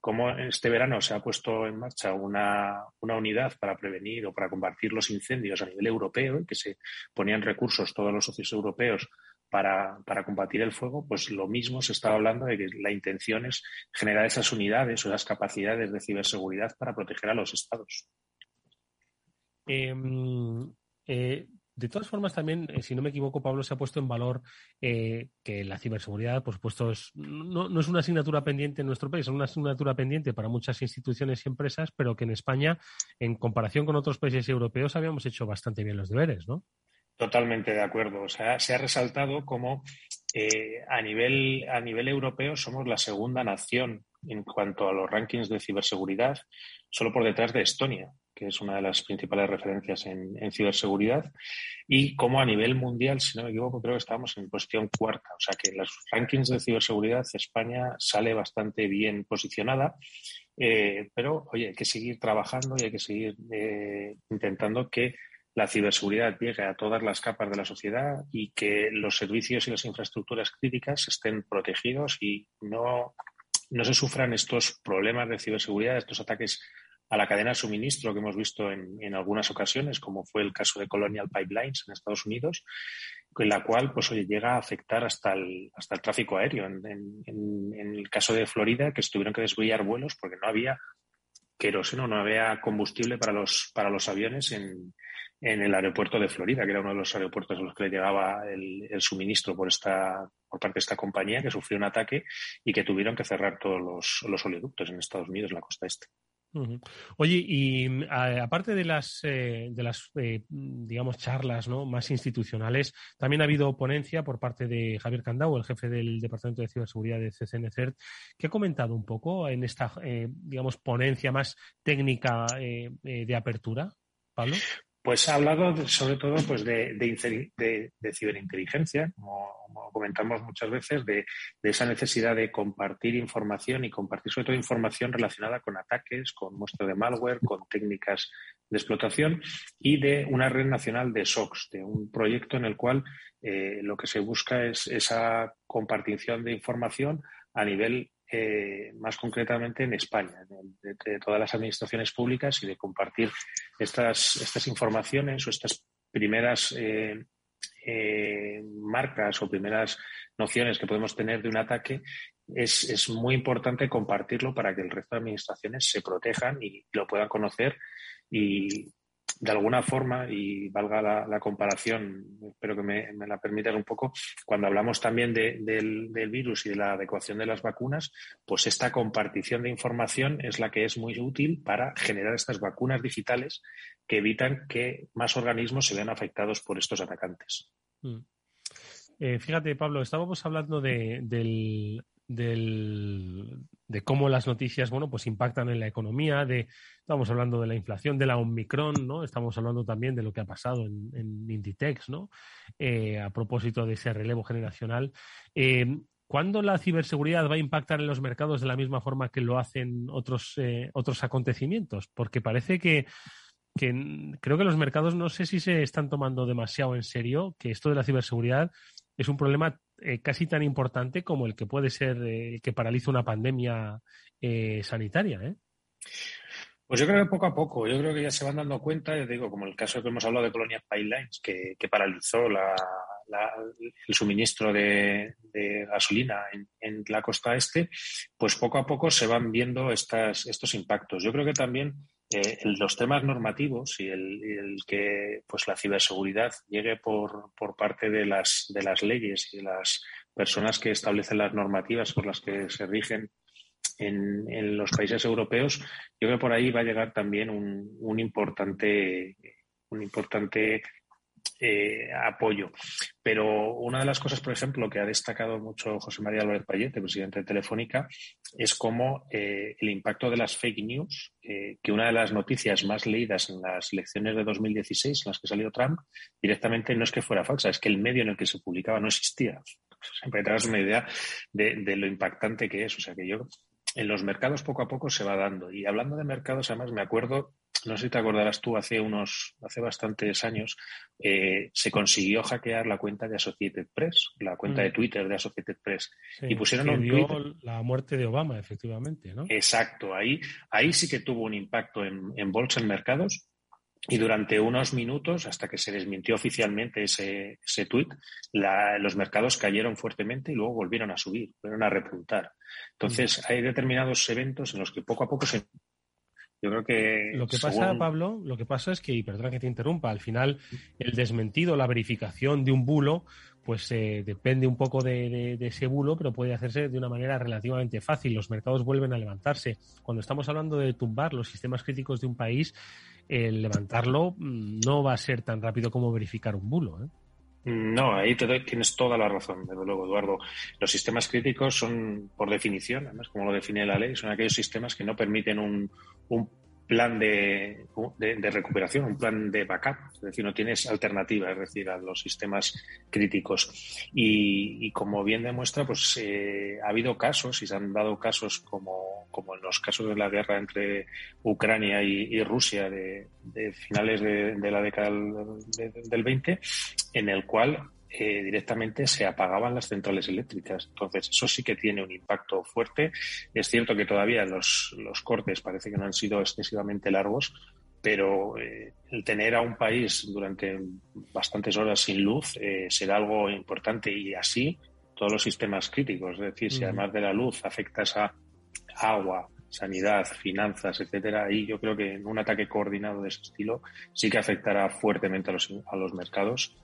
como este verano se ha puesto en marcha una, unidad para prevenir o para combatir los incendios a nivel europeo que se ponían recursos todos los socios europeos para, para, combatir el fuego, pues lo mismo se estaba hablando de que la intención es generar esas unidades o esas capacidades de ciberseguridad para proteger a los estados. Em, eh, de todas formas, también, eh, si no me equivoco, Pablo se ha puesto en valor eh, que la ciberseguridad, por supuesto, no, es una asignatura pendiente en nuestro país, es una asignatura pendiente para muchas instituciones y empresas, pero que en España, en comparación con otros países europeos, habíamos hecho bastante bien los deberes, ¿no? Totalmente de acuerdo. O sea, se ha resaltado como eh, a, nivel, a nivel europeo somos la segunda nación en cuanto a los rankings de ciberseguridad, solo por detrás de Estonia que es una de las principales referencias en, ciberseguridad, y como a nivel mundial, si no me equivoco, creo que estamos en cuestión cuarta. O sea que en los rankings de ciberseguridad España sale bastante bien posicionada, eh, pero oye, hay que seguir trabajando y hay que seguir eh, intentando que la ciberseguridad llegue a todas las capas de la sociedad y que los servicios y las infraestructuras críticas estén protegidos y no, no se sufran estos problemas de ciberseguridad, estos ataques a la cadena de suministro que hemos visto en, algunas ocasiones, como fue el caso de Colonial Pipelines en Estados Unidos, en la cual pues oye, llega a afectar hasta el, hasta el tráfico aéreo. En, el caso de Florida, que estuvieron que desviar vuelos porque no había queroseno, no había combustible para los, para los aviones en, el aeropuerto de Florida, que era uno de los aeropuertos a los que le llegaba el, suministro por, esta, por parte de esta compañía, que sufrió un ataque y que tuvieron que cerrar todos los, oleoductos en Estados Unidos, en la costa este. Oye, y aparte de las, eh, de las eh, digamos, charlas ¿no? más institucionales, también ha habido ponencia por parte de Javier Candau, el jefe del Departamento de Ciberseguridad de CCNCERT, que ha comentado un poco en esta, eh, digamos, ponencia más técnica de apertura. Pablo. Pues ha hablado sobre todo pues de, ciberinteligencia, como, comentamos muchas veces, de, esa necesidad de compartir información y compartir sobre todo información relacionada con ataques, con muestra de malware, con técnicas de explotación y de una red nacional de SOCs, de un proyecto en el cual eh, lo que se busca es esa compartición de información a nivel eh, más concretamente en España, de, todas las administraciones públicas y de compartir estas, estas informaciones o estas primeras eh, eh, marcas o primeras nociones que podemos tener de un ataque, es, es, muy importante compartirlo para que el resto de administraciones se protejan y lo puedan conocer y, de alguna forma, y valga la, comparación, espero que me, la permitas un poco, cuando hablamos también del, virus y de la adecuación de las vacunas, pues esta compartición de información es la que es muy útil para generar estas vacunas digitales que evitan que más organismos se vean afectados por estos atacantes. Mm. Eh, fíjate, Pablo, estábamos hablando de, del, de cómo las noticias, bueno, pues impactan en la economía, de, estamos hablando de la inflación, de la Omicron, ¿no? Estamos hablando también de lo que ha pasado en, Inditex, ¿no? Eh, a propósito de ese relevo generacional. Eh, ¿Cuándo la ciberseguridad va a impactar en los mercados de la misma forma que lo hacen otros, eh, otros acontecimientos? Porque parece que, que creo que los mercados no sé si se están tomando demasiado en serio que esto de la ciberseguridad es un problema eh, casi tan importante como el que puede ser eh, que paraliza una pandemia eh, sanitaria. Pues yo creo que poco a poco, yo creo que ya se van dando cuenta, digo, como el caso que hemos hablado de Colonial Pipelines, que, paralizó el suministro de, gasolina en, la costa este, pues poco a poco se van viendo estas, estos impactos. Yo creo que también los temas normativos y el, que pues la ciberseguridad llegue por, por parte de las, de las leyes y de las personas que establecen las normativas por las que se rigen en, en, los países europeos, yo creo que por ahí va a llegar también un, un importante, un importante eh, apoyo. Pero una de las cosas, por ejemplo, que ha destacado mucho José María Álvarez Payete, presidente de Telefónica, es cómo eh, el impacto de las fake news, eh, que una de las noticias más leídas en las elecciones de 2016, en las que salió Trump, directamente no es que fuera falsa, es que el medio en el que se publicaba no existía. Siempre te das una idea de, de lo impactante que es. O sea que yo en los mercados poco a poco se va dando. Y hablando de mercados, además me acuerdo no sé si te acordarás tú, hace unos, hace bastantes años, eh, se consiguió hackear la cuenta de Associated Press, la cuenta de mm. Twitter de Associated Press. y pusieron un tweet. La muerte de Obama, efectivamente, ¿no? Exacto. Ahí, ahí sí que tuvo un impacto en, en bolsa, en mercados. Y durante unos minutos, hasta que se desmintió oficialmente ese, ese tuit, los mercados cayeron fuertemente y luego volvieron a subir, volvieron a repuntar. Entonces, mm. hay determinados eventos en los que poco a poco se yo creo que. Lo que pasa, Pablo, lo que pasa es que, y perdona que te interrumpa, al final el desmentido, la verificación de un bulo, pues eh, depende un poco de, ese bulo, pero puede hacerse de una manera relativamente fácil. Los mercados vuelven a levantarse. Cuando estamos hablando de tumbar los sistemas críticos de un país, el levantarlo mm, no va a ser tan rápido como verificar un bulo. ¿eh? No, ahí te tienes toda la razón, desde luego, Eduardo. Los sistemas críticos son, por definición, además, como lo define la ley, son aquellos sistemas que no permiten un, un plan de, de, recuperación, un plan de backup, es decir, no tienes alternativa, es decir, a los sistemas críticos. Y, como bien demuestra, pues eh, ha habido casos y se han dado casos como, como en los casos de la guerra entre Ucrania y, Rusia de, finales de, la década del, del 20, en el cual eh, directamente se apagaban las centrales eléctricas. Entonces, eso sí que tiene un impacto fuerte. Es cierto que todavía los, los cortes parece que no han sido excesivamente largos, pero eh, el tener a un país durante bastantes horas sin luz eh, será algo importante y así todos los sistemas críticos. Es decir, si además de la luz afectas a agua, sanidad, finanzas, etcétera, ahí yo creo que en un ataque coordinado de ese estilo sí que afectará fuertemente a los, a los mercados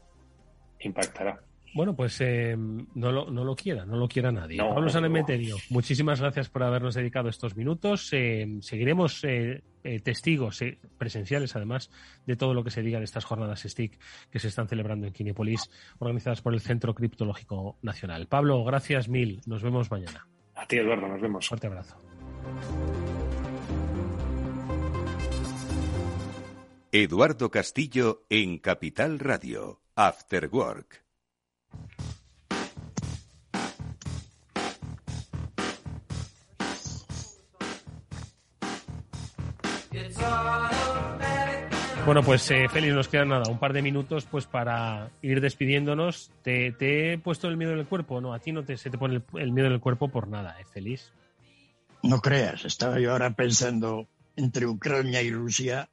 impactará. Bueno, pues eh, no, lo, no lo quiera, no lo quiera nadie. Pablo Sanemeterio, muchísimas gracias por habernos dedicado estos minutos. Eh, seguiremos eh, testigos presenciales, además, de todo lo que se diga en estas jornadas STIC que se están celebrando en Kinepolis, organizadas por el Centro Criptológico Nacional. Pablo, gracias mil. Nos vemos mañana. A ti, Eduardo, nos vemos. Fuerte abrazo. Eduardo Castillo en Capital Radio. After Work. Bueno, pues eh, Félix, nos queda nada, un par de minutos pues para ir despidiéndonos. ¿Te, he puesto el miedo en el cuerpo? No, a ti no te, se te pone el, miedo en el cuerpo por nada, ¿eh, Félix? No creas, estaba yo ahora pensando entre Ucrania y Rusia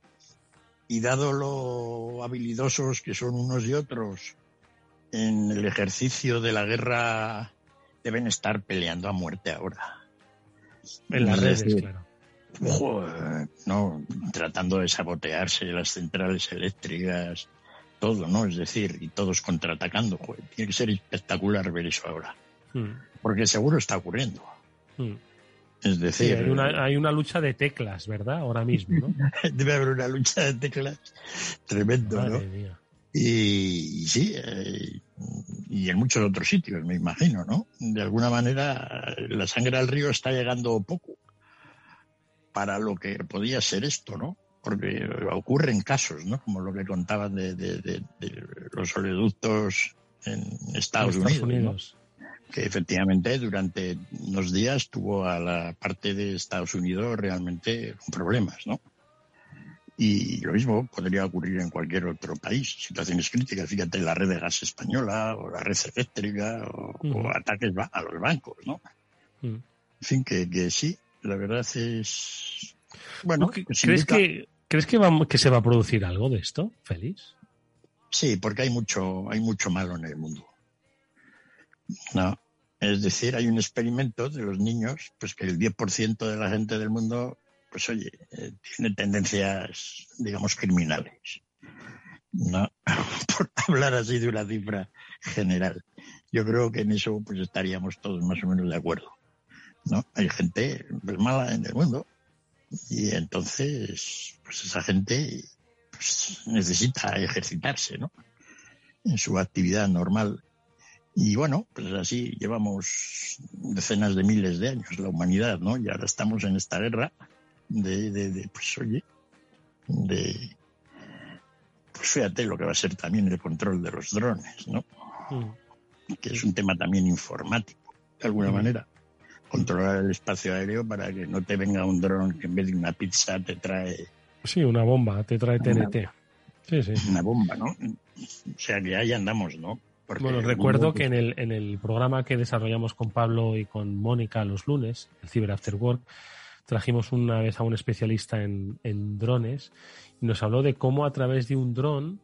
y dado lo habilidosos que son unos y otros en el ejercicio de la guerra, deben estar peleando a muerte ahora. En las redes, claro. Joder, no, tratando de sabotearse las centrales eléctricas, todo, ¿no? Es decir, y todos contraatacando. Joder, tiene que ser espectacular ver eso ahora. Mm. Porque seguro está ocurriendo. Mm. Es Sí, decir, hay, una, hay una lucha de teclas, ¿verdad? Ahora mismo, ¿no? debe haber una lucha de teclas tremendo, ¿no? Madre mía. Y, y sí, eh, y en muchos otros sitios, me imagino, ¿no? De alguna manera, la sangre al río está llegando poco para lo que podía ser esto, ¿no? Porque ocurren casos, ¿no? Como lo que contaban de, de- de- de los oleoductos en Estados, En Estados Unidos, ¿no? Unidos. Que efectivamente durante unos días tuvo a la parte de Estados Unidos realmente con problemas, ¿no? Y lo mismo podría ocurrir en cualquier otro país, situaciones críticas, fíjate, la red de gas española o la red eléctrica o, o ataques a los bancos, ¿no? Mm. En fin, que, que sí, la verdad es... Bueno, ¿Tú qué- pues ¿Crees, indica- que, ¿Crees que, va- que se va a producir algo de esto, Félix? Sí, porque hay mucho, hay mucho malo en el mundo. No. Es decir, hay un experimento de los niños, pues que el 10% de la gente del mundo, pues oye, eh, tiene tendencias, digamos, criminales. No, por hablar así de una cifra general. Yo creo que en eso pues estaríamos todos más o menos de acuerdo. ¿No? Hay gente pues, mala en el mundo y entonces pues esa gente pues, necesita ejercitarse, ¿no? En su actividad normal. Y bueno, pues así llevamos decenas de miles de años la humanidad, ¿no? Y ahora estamos en esta guerra de, de, de, pues oye, de, pues fíjate lo que va a ser también el control de los drones, ¿no? Mm. Que es un tema también informático, de alguna Mm. manera. Controlar el espacio aéreo para que no te venga un dron que en vez de una pizza te trae Sí, una bomba, te trae TNT. Sí, sí. una bomba, ¿no? O sea que ahí andamos, ¿no? Bueno, recuerdo que en el, en el programa que desarrollamos con Pablo y con Mónica los lunes, el Cyber After Work, trajimos una vez a un especialista en, en drones y nos habló de cómo a través de un dron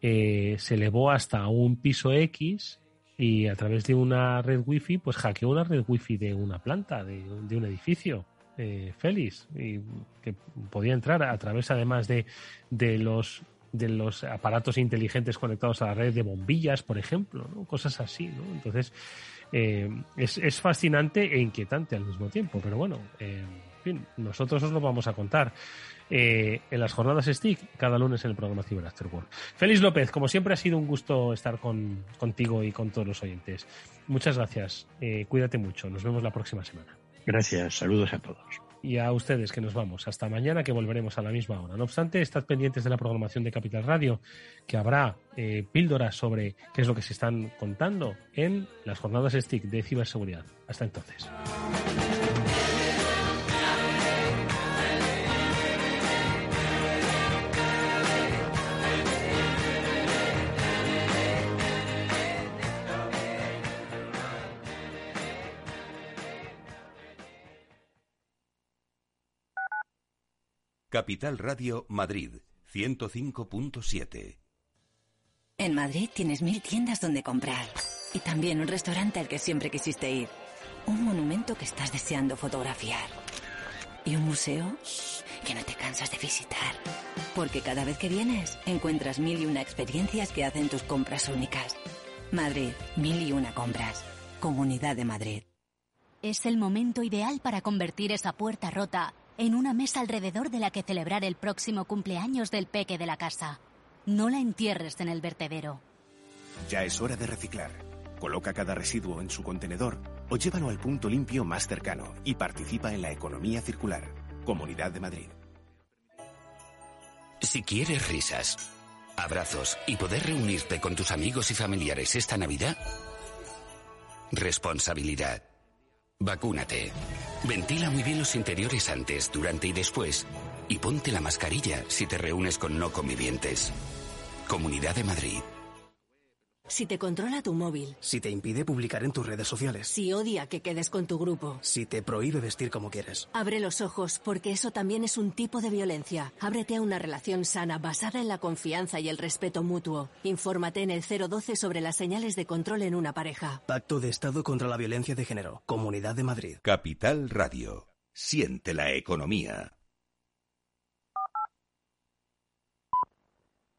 eh, se elevó hasta un piso X y a través de una red wifi, pues hackeó una red wifi de una planta, de, de un edificio. Eh, Félix, y que podía entrar a través además de, de los de los aparatos inteligentes conectados a la red de bombillas, por ejemplo, ¿no? cosas así. ¿no? Entonces, eh, es, es fascinante e inquietante al mismo tiempo, pero bueno, eh, nosotros os lo vamos a contar eh, en las jornadas STIC cada lunes en el programa Cyber After Work. Félix López, como siempre ha sido un gusto estar con, contigo y con todos los oyentes. Muchas gracias, eh, cuídate mucho, nos vemos la próxima semana. Gracias, saludos a todos. Y a ustedes que nos vamos. Hasta mañana que volveremos a la misma hora. No obstante, estad pendientes de la programación de Capital Radio, que habrá eh, píldoras sobre qué es lo que se están contando en las jornadas STIC de ciberseguridad. Hasta entonces. Capital Radio Madrid 105.7. En Madrid tienes mil tiendas donde comprar. Y también un restaurante al que siempre quisiste ir. Un monumento que estás deseando fotografiar. Y un museo que no te cansas de visitar. Porque cada vez que vienes encuentras mil y una experiencias que hacen tus compras únicas. Madrid, mil y una compras. Comunidad de Madrid. Es el momento ideal para convertir esa puerta rota en una mesa alrededor de la que celebrar el próximo cumpleaños del peque de la casa. No la entierres en el vertedero. Ya es hora de reciclar. Coloca cada residuo en su contenedor o llévalo al punto limpio más cercano y participa en la economía circular. Comunidad de Madrid. Si quieres risas, abrazos y poder reunirte con tus amigos y familiares esta Navidad, responsabilidad. Vacúnate. Ventila muy bien los interiores antes, durante y después. Y ponte la mascarilla si te reúnes con no convivientes. Comunidad de Madrid. Si te controla tu móvil. Si te impide publicar en tus redes sociales. Si odia que quedes con tu grupo. Si te prohíbe vestir como quieres. Abre los ojos, porque eso también es un tipo de violencia. Ábrete a una relación sana basada en la confianza y el respeto mutuo. Infórmate en el 012 sobre las señales de control en una pareja. Pacto de Estado contra la Violencia de Género. Comunidad de Madrid. Capital Radio Siente la economía.